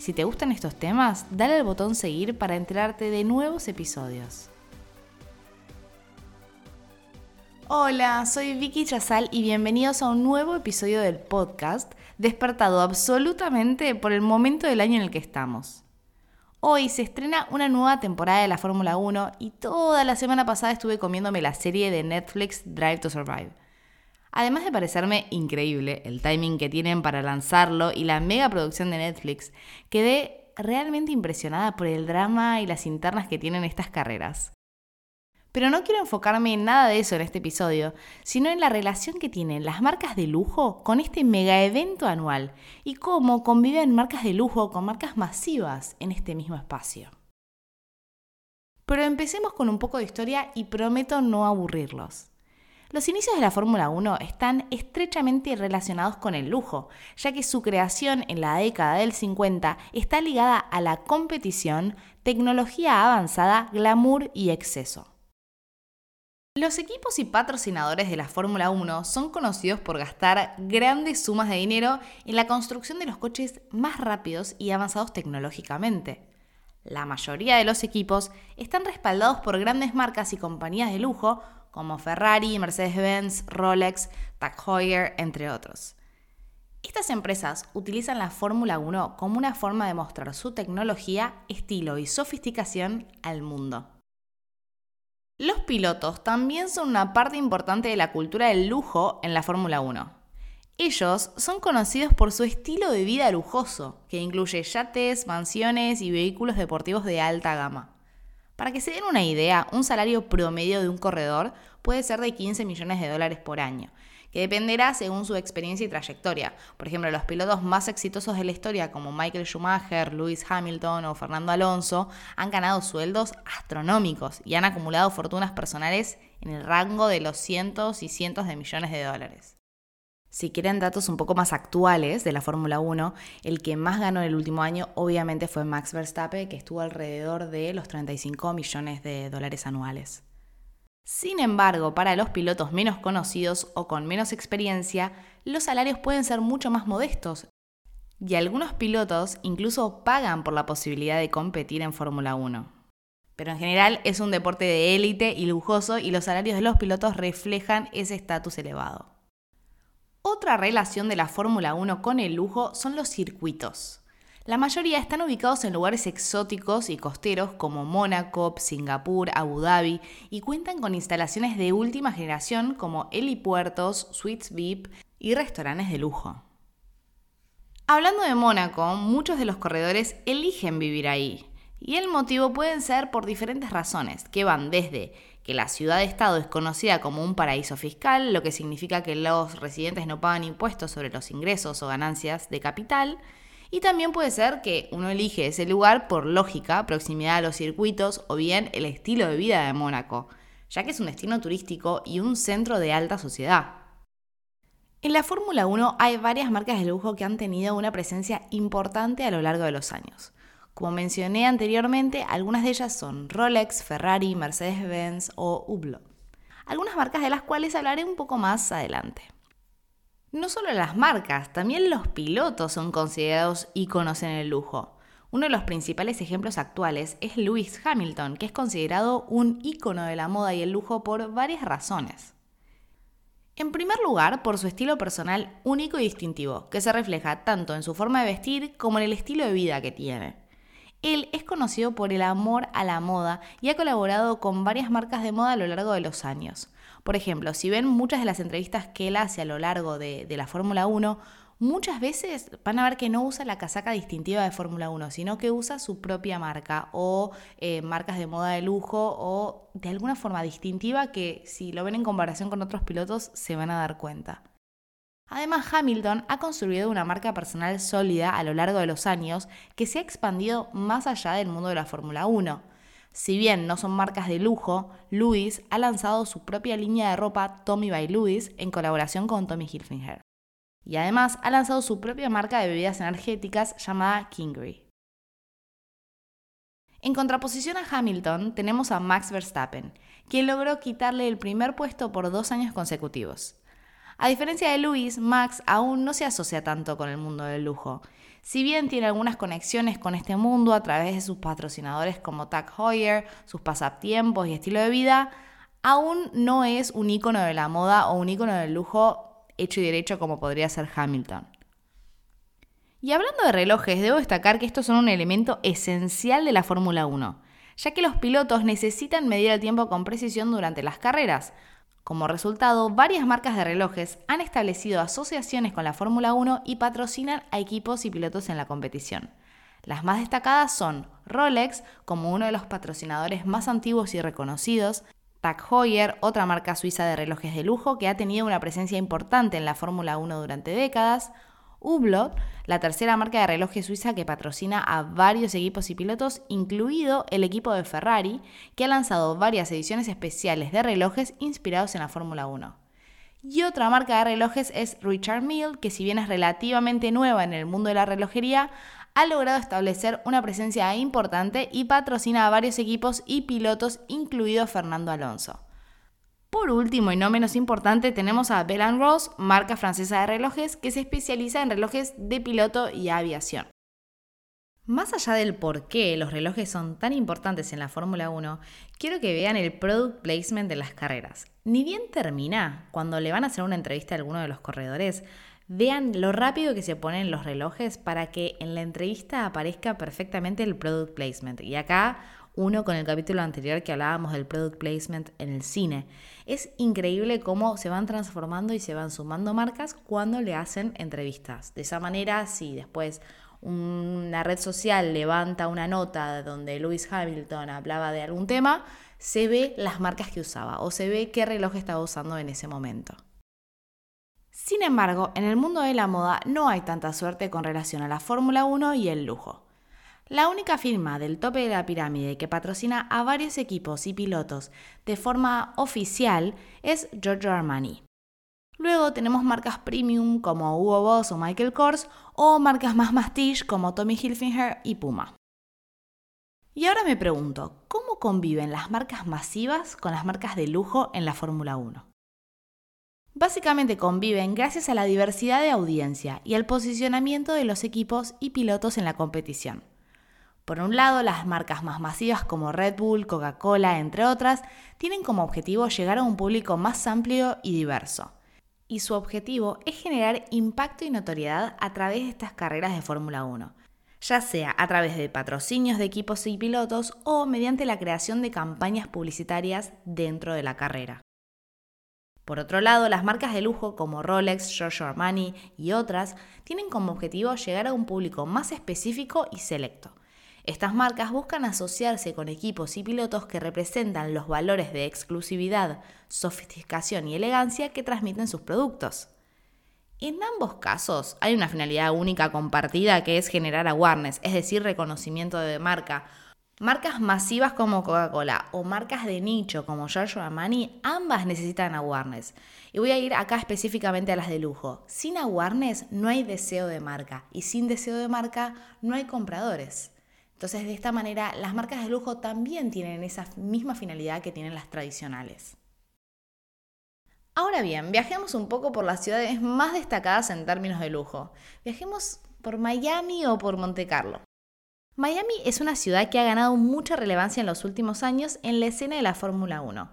Si te gustan estos temas, dale al botón seguir para enterarte de nuevos episodios. Hola, soy Vicky Chazal y bienvenidos a un nuevo episodio del podcast, despertado absolutamente por el momento del año en el que estamos. Hoy se estrena una nueva temporada de la Fórmula 1 y toda la semana pasada estuve comiéndome la serie de Netflix Drive to Survive. Además de parecerme increíble el timing que tienen para lanzarlo y la mega producción de Netflix, quedé realmente impresionada por el drama y las internas que tienen estas carreras. Pero no quiero enfocarme en nada de eso en este episodio, sino en la relación que tienen las marcas de lujo con este mega evento anual y cómo conviven marcas de lujo con marcas masivas en este mismo espacio. Pero empecemos con un poco de historia y prometo no aburrirlos. Los inicios de la Fórmula 1 están estrechamente relacionados con el lujo, ya que su creación en la década del 50 está ligada a la competición, tecnología avanzada, glamour y exceso. Los equipos y patrocinadores de la Fórmula 1 son conocidos por gastar grandes sumas de dinero en la construcción de los coches más rápidos y avanzados tecnológicamente. La mayoría de los equipos están respaldados por grandes marcas y compañías de lujo como Ferrari, Mercedes-Benz, Rolex, Tag Heuer, entre otros. Estas empresas utilizan la Fórmula 1 como una forma de mostrar su tecnología, estilo y sofisticación al mundo. Los pilotos también son una parte importante de la cultura del lujo en la Fórmula 1. Ellos son conocidos por su estilo de vida lujoso, que incluye yates, mansiones y vehículos deportivos de alta gama. Para que se den una idea, un salario promedio de un corredor puede ser de 15 millones de dólares por año, que dependerá según su experiencia y trayectoria. Por ejemplo, los pilotos más exitosos de la historia, como Michael Schumacher, Lewis Hamilton o Fernando Alonso, han ganado sueldos astronómicos y han acumulado fortunas personales en el rango de los cientos y cientos de millones de dólares. Si quieren datos un poco más actuales de la Fórmula 1, el que más ganó en el último año obviamente fue Max Verstappen, que estuvo alrededor de los 35 millones de dólares anuales. Sin embargo, para los pilotos menos conocidos o con menos experiencia, los salarios pueden ser mucho más modestos. Y algunos pilotos incluso pagan por la posibilidad de competir en Fórmula 1. Pero en general es un deporte de élite y lujoso y los salarios de los pilotos reflejan ese estatus elevado. Otra relación de la Fórmula 1 con el lujo son los circuitos. La mayoría están ubicados en lugares exóticos y costeros como Mónaco, Singapur, Abu Dhabi y cuentan con instalaciones de última generación como helipuertos, suites VIP y restaurantes de lujo. Hablando de Mónaco, muchos de los corredores eligen vivir ahí. Y el motivo pueden ser por diferentes razones, que van desde la ciudad-estado es conocida como un paraíso fiscal, lo que significa que los residentes no pagan impuestos sobre los ingresos o ganancias de capital, y también puede ser que uno elige ese lugar por lógica, proximidad a los circuitos o bien el estilo de vida de Mónaco, ya que es un destino turístico y un centro de alta sociedad. En la Fórmula 1 hay varias marcas de lujo que han tenido una presencia importante a lo largo de los años. Como mencioné anteriormente, algunas de ellas son Rolex, Ferrari, Mercedes-Benz o Hublot. Algunas marcas de las cuales hablaré un poco más adelante. No solo las marcas, también los pilotos son considerados íconos en el lujo. Uno de los principales ejemplos actuales es Lewis Hamilton, que es considerado un ícono de la moda y el lujo por varias razones. En primer lugar, por su estilo personal único y distintivo, que se refleja tanto en su forma de vestir como en el estilo de vida que tiene. Él es conocido por el amor a la moda y ha colaborado con varias marcas de moda a lo largo de los años. Por ejemplo, si ven muchas de las entrevistas que él hace a lo largo de, la Fórmula 1, muchas veces van a ver que no usa la casaca distintiva de Fórmula 1, sino que usa su propia marca o eh, marcas de moda de lujo o de alguna forma distintiva que si lo ven en comparación con otros pilotos se van a dar cuenta. Además, Hamilton ha construido una marca personal sólida a lo largo de los años que se ha expandido más allá del mundo de la Fórmula 1. Si bien no son marcas de lujo, Louis ha lanzado su propia línea de ropa Tommy by Louis en colaboración con Tommy Hilfiger. Y además ha lanzado su propia marca de bebidas energéticas llamada Kingry. En contraposición a Hamilton tenemos a Max Verstappen, quien logró quitarle el primer puesto por dos años consecutivos. A diferencia de Louis, Max aún no se asocia tanto con el mundo del lujo. Si bien tiene algunas conexiones con este mundo a través de sus patrocinadores como Tag Heuer, sus pasatiempos y estilo de vida, aún no es un ícono de la moda o un ícono del lujo hecho y derecho como podría ser Hamilton. Y hablando de relojes, debo destacar que estos son un elemento esencial de la Fórmula 1, ya que los pilotos necesitan medir el tiempo con precisión durante las carreras. Como resultado, varias marcas de relojes han establecido asociaciones con la Fórmula 1 y patrocinan a equipos y pilotos en la competición. Las más destacadas son Rolex, como uno de los patrocinadores más antiguos y reconocidos, Tag Heuer, otra marca suiza de relojes de lujo que ha tenido una presencia importante en la Fórmula 1 durante décadas, Hublot, la tercera marca de relojes suiza que patrocina a varios equipos y pilotos, incluido el equipo de Ferrari, que ha lanzado varias ediciones especiales de relojes inspirados en la Fórmula 1. Y otra marca de relojes es Richard Mille, que si bien es relativamente nueva en el mundo de la relojería, ha logrado establecer una presencia importante y patrocina a varios equipos y pilotos, incluido Fernando Alonso. Por último y no menos importante, tenemos a Bell Ross, marca francesa de relojes que se especializa en relojes de piloto y aviación. Más allá del por qué los relojes son tan importantes en la Fórmula 1, quiero que vean el product placement de las carreras. Ni bien termina, cuando le van a hacer una entrevista a alguno de los corredores, vean lo rápido que se ponen los relojes para que en la entrevista aparezca perfectamente el product placement. Y acá uno con el capítulo anterior que hablábamos del product placement en el cine. Es increíble cómo se van transformando y se van sumando marcas cuando le hacen entrevistas. De esa manera, si después una red social levanta una nota donde Lewis Hamilton hablaba de algún tema, se ve las marcas que usaba o se ve qué reloj estaba usando en ese momento. Sin embargo, en el mundo de la moda no hay tanta suerte con relación a la Fórmula 1 y el lujo. La única firma del tope de la pirámide que patrocina a varios equipos y pilotos de forma oficial es Giorgio Armani. Luego tenemos marcas premium como Hugo Boss o Michael Kors o marcas más mastiche como Tommy Hilfiger y Puma. Y ahora me pregunto, ¿cómo conviven las marcas masivas con las marcas de lujo en la Fórmula 1? Básicamente conviven gracias a la diversidad de audiencia y al posicionamiento de los equipos y pilotos en la competición. Por un lado, las marcas más masivas como Red Bull, Coca-Cola, entre otras, tienen como objetivo llegar a un público más amplio y diverso. Y su objetivo es generar impacto y notoriedad a través de estas carreras de Fórmula 1, ya sea a través de patrocinios de equipos y pilotos o mediante la creación de campañas publicitarias dentro de la carrera. Por otro lado, las marcas de lujo como Rolex, Giorgio Armani y otras tienen como objetivo llegar a un público más específico y selecto, estas marcas buscan asociarse con equipos y pilotos que representan los valores de exclusividad, sofisticación y elegancia que transmiten sus productos. En ambos casos hay una finalidad única compartida que es generar awareness, es decir, reconocimiento de marca. Marcas masivas como Coca-Cola o marcas de nicho como Giorgio Armani, ambas necesitan awareness. Y voy a ir acá específicamente a las de lujo. Sin awareness no hay deseo de marca y sin deseo de marca no hay compradores. Entonces, de esta manera, las marcas de lujo también tienen esa misma finalidad que tienen las tradicionales. Ahora bien, viajemos un poco por las ciudades más destacadas en términos de lujo. Viajemos por Miami o por Monte Carlo. Miami es una ciudad que ha ganado mucha relevancia en los últimos años en la escena de la Fórmula 1.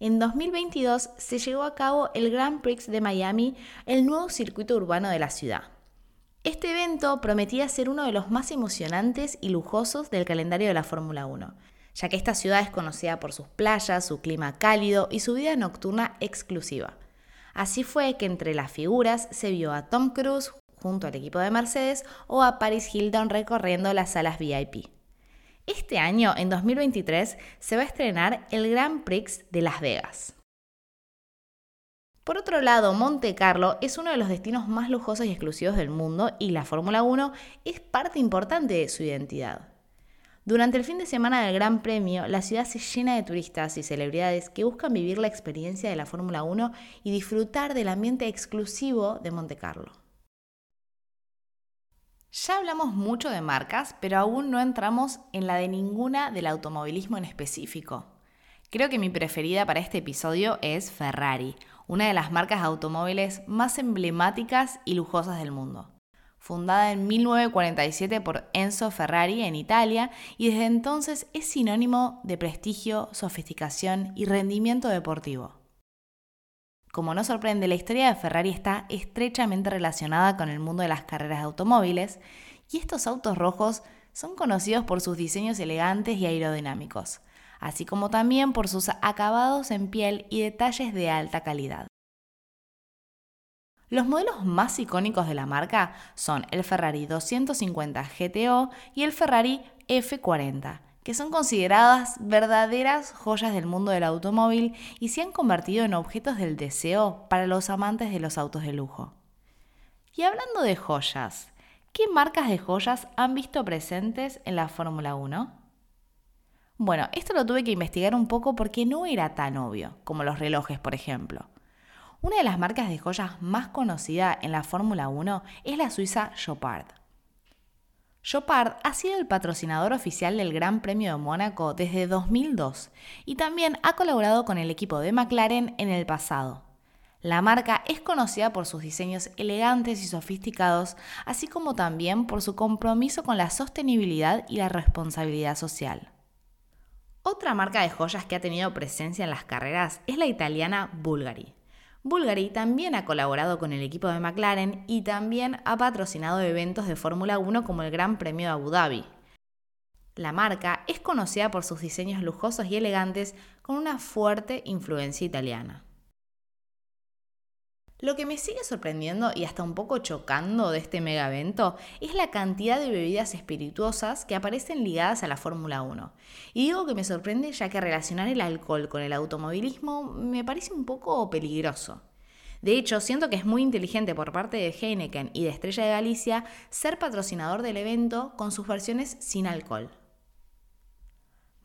En 2022 se llevó a cabo el Grand Prix de Miami, el nuevo circuito urbano de la ciudad. Este evento prometía ser uno de los más emocionantes y lujosos del calendario de la Fórmula 1, ya que esta ciudad es conocida por sus playas, su clima cálido y su vida nocturna exclusiva. Así fue que entre las figuras se vio a Tom Cruise junto al equipo de Mercedes o a Paris Hilton recorriendo las salas VIP. Este año, en 2023, se va a estrenar el Grand Prix de Las Vegas. Por otro lado, Monte Carlo es uno de los destinos más lujosos y exclusivos del mundo y la Fórmula 1 es parte importante de su identidad. Durante el fin de semana del Gran Premio, la ciudad se llena de turistas y celebridades que buscan vivir la experiencia de la Fórmula 1 y disfrutar del ambiente exclusivo de Monte Carlo. Ya hablamos mucho de marcas, pero aún no entramos en la de ninguna del automovilismo en específico. Creo que mi preferida para este episodio es Ferrari, una de las marcas de automóviles más emblemáticas y lujosas del mundo fundada en 1947 por Enzo Ferrari en Italia y desde entonces es sinónimo de prestigio, sofisticación y rendimiento deportivo. Como no sorprende, la historia de Ferrari está estrechamente relacionada con el mundo de las carreras de automóviles y estos autos rojos son conocidos por sus diseños elegantes y aerodinámicos, así como también por sus acabados en piel y detalles de alta calidad. Los modelos más icónicos de la marca son el Ferrari 250 GTO y el Ferrari F40, que son consideradas verdaderas joyas del mundo del automóvil y se han convertido en objetos del deseo para los amantes de los autos de lujo. Y hablando de joyas, ¿qué marcas de joyas han visto presentes en la Fórmula 1? Bueno, esto lo tuve que investigar un poco porque no era tan obvio como los relojes, por ejemplo. Una de las marcas de joyas más conocida en la Fórmula 1 es la suiza Chopard. Chopard ha sido el patrocinador oficial del Gran Premio de Mónaco desde 2002 y también ha colaborado con el equipo de McLaren en el pasado. La marca es conocida por sus diseños elegantes y sofisticados, así como también por su compromiso con la sostenibilidad y la responsabilidad social. Otra marca de joyas que ha tenido presencia en las carreras es la italiana Bulgari. Bulgari también ha colaborado con el equipo de McLaren y también ha patrocinado eventos de Fórmula 1 como el Gran Premio de Abu Dhabi. La marca es conocida por sus diseños lujosos y elegantes con una fuerte influencia italiana. Lo que me sigue sorprendiendo y hasta un poco chocando de este mega evento es la cantidad de bebidas espirituosas que aparecen ligadas a la Fórmula 1. Y digo que me sorprende ya que relacionar el alcohol con el automovilismo me parece un poco peligroso. De hecho, siento que es muy inteligente por parte de Heineken y de Estrella de Galicia ser patrocinador del evento con sus versiones sin alcohol.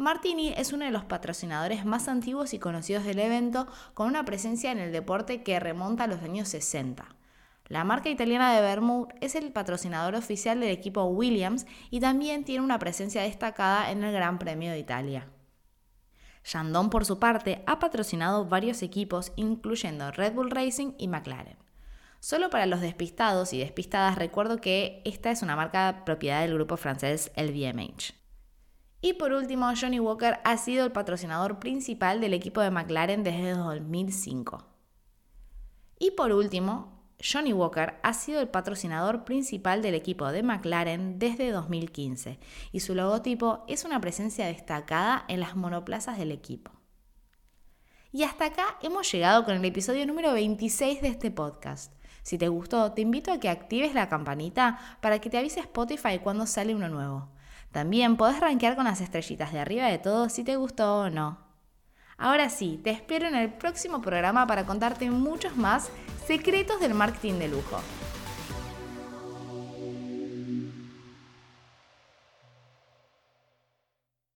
Martini es uno de los patrocinadores más antiguos y conocidos del evento, con una presencia en el deporte que remonta a los años 60. La marca italiana de Vermouth es el patrocinador oficial del equipo Williams y también tiene una presencia destacada en el Gran Premio de Italia. Chandon, por su parte, ha patrocinado varios equipos, incluyendo Red Bull Racing y McLaren. Solo para los despistados y despistadas recuerdo que esta es una marca propiedad del grupo francés LVMH. Y por último, Johnny Walker ha sido el patrocinador principal del equipo de McLaren desde 2005. Y por último, Johnny Walker ha sido el patrocinador principal del equipo de McLaren desde 2015 y su logotipo es una presencia destacada en las monoplazas del equipo. Y hasta acá hemos llegado con el episodio número 26 de este podcast. Si te gustó, te invito a que actives la campanita para que te avise Spotify cuando sale uno nuevo. También podés rankear con las estrellitas de arriba de todo si te gustó o no. Ahora sí, te espero en el próximo programa para contarte muchos más secretos del marketing de lujo.